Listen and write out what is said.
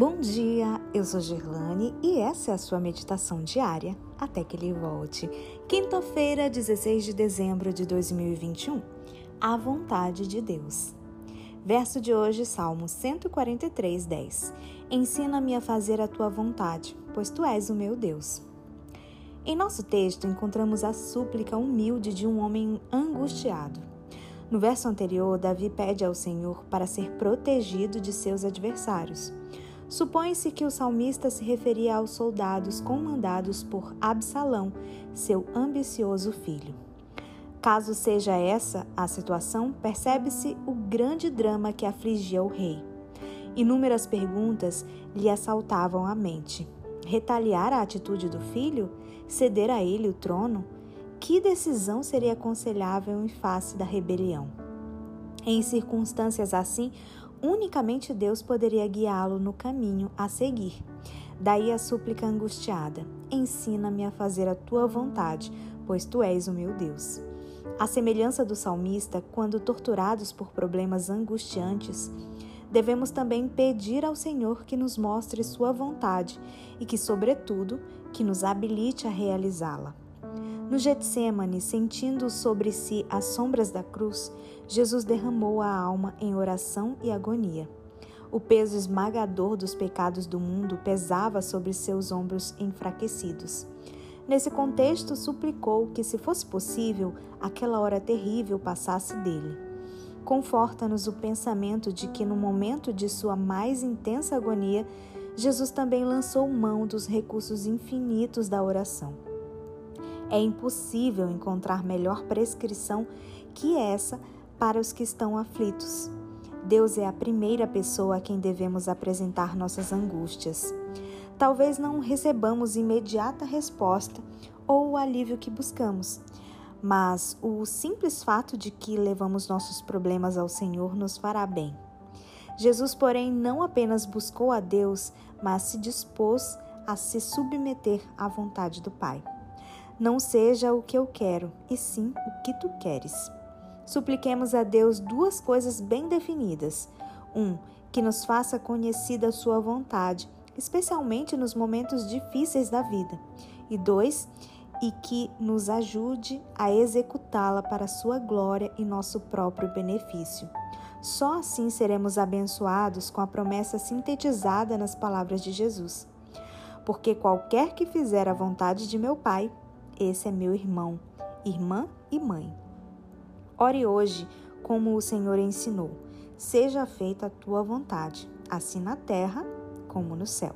Bom dia, eu sou Gerlane e essa é a sua meditação diária até que ele volte. Quinta-feira, 16 de dezembro de 2021. A vontade de Deus. Verso de hoje, Salmo 143, 10. Ensina-me a fazer a tua vontade, pois tu és o meu Deus. Em nosso texto, encontramos a súplica humilde de um homem angustiado. No verso anterior, Davi pede ao Senhor para ser protegido de seus adversários. Supõe-se que o salmista se referia aos soldados comandados por Absalão, seu ambicioso filho. Caso seja essa a situação, percebe-se o grande drama que afligia o rei. Inúmeras perguntas lhe assaltavam a mente. Retaliar a atitude do filho? Ceder a ele o trono? Que decisão seria aconselhável em face da rebelião? Em circunstâncias assim, Unicamente Deus poderia guiá-lo no caminho a seguir. Daí a súplica angustiada: Ensina-me a fazer a tua vontade, pois tu és o meu Deus. A semelhança do salmista, quando torturados por problemas angustiantes, devemos também pedir ao Senhor que nos mostre sua vontade e que, sobretudo, que nos habilite a realizá-la. No Getsemane, sentindo sobre si as sombras da cruz, Jesus derramou a alma em oração e agonia. O peso esmagador dos pecados do mundo pesava sobre seus ombros enfraquecidos. Nesse contexto, suplicou que, se fosse possível, aquela hora terrível passasse dele. Conforta-nos o pensamento de que, no momento de sua mais intensa agonia, Jesus também lançou mão dos recursos infinitos da oração. É impossível encontrar melhor prescrição que essa para os que estão aflitos. Deus é a primeira pessoa a quem devemos apresentar nossas angústias. Talvez não recebamos imediata resposta ou o alívio que buscamos, mas o simples fato de que levamos nossos problemas ao Senhor nos fará bem. Jesus, porém, não apenas buscou a Deus, mas se dispôs a se submeter à vontade do Pai. Não seja o que eu quero, e sim o que tu queres. Supliquemos a Deus duas coisas bem definidas. Um, que nos faça conhecida a sua vontade, especialmente nos momentos difíceis da vida. E dois, e que nos ajude a executá-la para sua glória e nosso próprio benefício. Só assim seremos abençoados com a promessa sintetizada nas palavras de Jesus. Porque qualquer que fizer a vontade de meu Pai, esse é meu irmão, irmã e mãe. Ore hoje como o Senhor ensinou: seja feita a tua vontade, assim na terra como no céu.